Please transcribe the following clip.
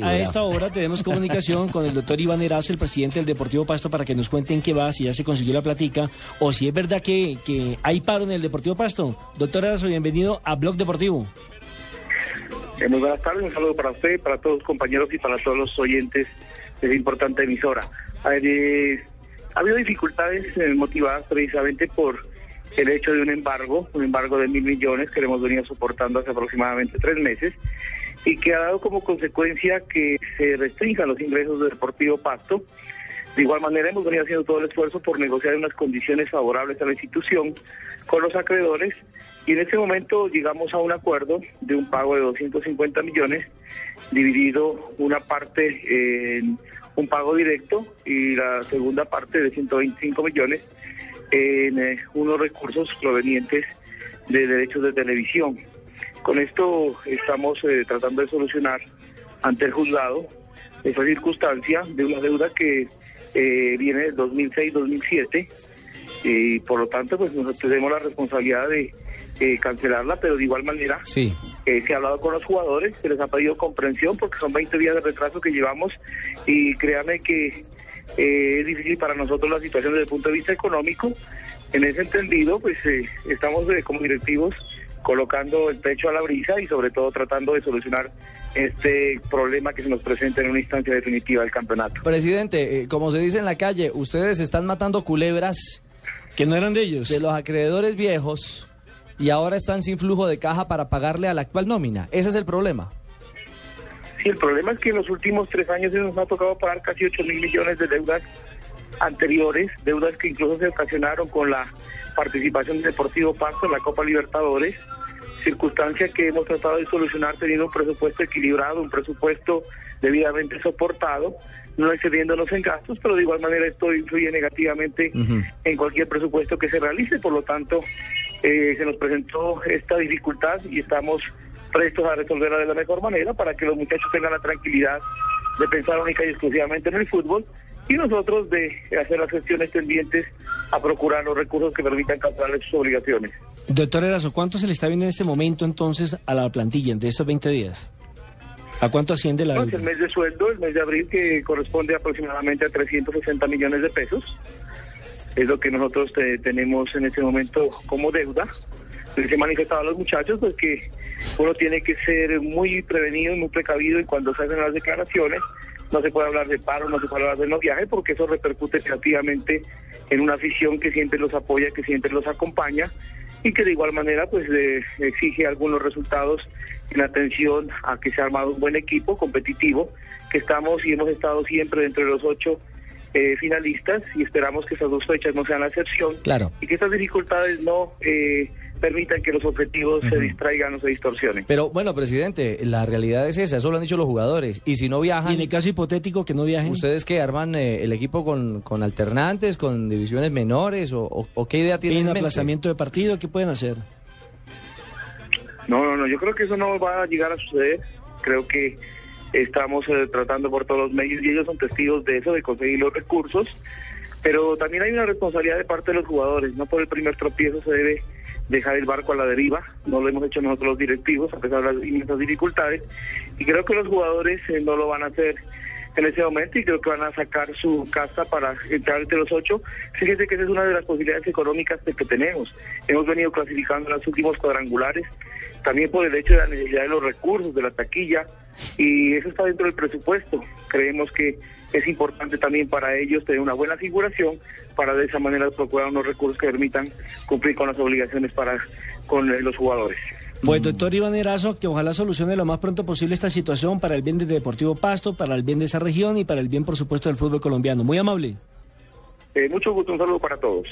a esta hora tenemos comunicación con el doctor Iván Erazo, el presidente del Deportivo Pasto, para que nos cuenten qué va, si ya se consiguió la platica o si es verdad que, que hay paro en el Deportivo Pasto. Doctor Erazo, bienvenido a Blog Deportivo. Eh, muy buenas tardes, un saludo para usted, para todos los compañeros y para todos los oyentes de esta importante emisora. Eh, ha habido dificultades eh, motivadas precisamente por el hecho de un embargo, un embargo de mil millones que hemos venido soportando hace aproximadamente tres meses y que ha dado como consecuencia que se restrinjan los ingresos del Deportivo Pasto. De igual manera hemos venido haciendo todo el esfuerzo por negociar unas condiciones favorables a la institución con los acreedores y en este momento llegamos a un acuerdo de un pago de 250 millones dividido una parte en un pago directo y la segunda parte de 125 millones en eh, unos recursos provenientes de derechos de televisión. Con esto estamos eh, tratando de solucionar ante el juzgado esa circunstancia de una deuda que eh, viene del 2006-2007 y por lo tanto pues nosotros tenemos la responsabilidad de cancelarla, pero de igual manera sí. se ha hablado con los jugadores, se les ha pedido comprensión porque son 20 días de retraso que llevamos y créanme que es difícil para nosotros la situación desde el punto de vista económico. En ese entendido, pues estamos como directivos colocando el pecho a la brisa y sobre todo tratando de solucionar este problema que se nos presenta en una instancia definitiva del campeonato. Presidente, eh, como se dice en la calle, ustedes están matando culebras que no eran de ellos. De los acreedores viejos y ahora están sin flujo de caja para pagarle a la actual nómina. Ese es el problema. Sí, el problema es que en los últimos tres años nos ha tocado pagar casi 8 mil millones de deudas anteriores, deudas que incluso se ocasionaron con la participación del Deportivo Pasto en la Copa Libertadores, circunstancia que hemos tratado de solucionar teniendo un presupuesto equilibrado, un presupuesto debidamente soportado, no excediéndonos en gastos, pero de igual manera esto influye negativamente en cualquier presupuesto que se realice, por lo tanto eh, se nos presentó esta dificultad y estamos prestos a resolverla de la mejor manera para que los muchachos tengan la tranquilidad de pensar única y exclusivamente en el fútbol y nosotros de hacer las gestiones tendientes a procurar los recursos que permitan cancelar sus obligaciones. Doctor Erazo, ¿cuánto se le está viendo en este momento entonces a la plantilla de estos 20 días? ¿A cuánto asciende la El mes de sueldo, el mes de abril, que corresponde aproximadamente a 360 millones de pesos, es lo que nosotros tenemos en este momento como deuda. Se manifestado a los muchachos pues que uno tiene que ser muy prevenido y muy precavido y cuando se hacen las declaraciones no se puede hablar de paro, no se puede hablar de no viajes, porque eso repercute negativamente en una afición que siempre los apoya, que siempre los acompaña y que de igual manera pues le exige algunos resultados en atención a que se ha armado un buen equipo competitivo, que estamos y hemos estado siempre dentro de los ocho eh, finalistas y esperamos que esas dos fechas no sean la excepción claro. y que estas dificultades no eh, permitan que los objetivos se distraigan o se distorsionen. Pero bueno, presidente, la realidad es esa, eso lo han dicho los jugadores. Y si no viajan... Y en el caso hipotético que no viajen... ¿Ustedes que arman eh, el equipo con, con, alternantes, con divisiones menores o, qué idea tienen? ¿En aplazamiento de partido? ¿Qué pueden hacer? No, no, no, yo creo que eso no va a llegar a suceder. Creo que estamos eh, tratando por todos los medios y ellos son testigos de eso, de conseguir los recursos. Pero también hay una responsabilidad de parte de los jugadores. No por el primer tropiezo se debe dejar el barco a la deriva, no lo hemos hecho nosotros los directivos, a pesar de las inmensas dificultades, y creo que los jugadores eh, no lo van a hacer en ese momento y creo que van a sacar su casa para entrar entre los ocho. Fíjense que esa es una de las posibilidades económicas que tenemos. Hemos venido clasificando en los últimos cuadrangulares, también por el hecho de la necesidad de los recursos, de la taquilla, y eso está dentro del presupuesto. Creemos que es importante también para ellos tener una buena figuración para de esa manera procurar unos recursos que permitan cumplir con las obligaciones para con los jugadores. Pues doctor Iván Erazo, que ojalá solucione lo más pronto posible esta situación para el bien del Deportivo Pasto, para el bien de esa región y para el bien, por supuesto, del fútbol colombiano. Muy amable. Eh, mucho gusto, un saludo para todos.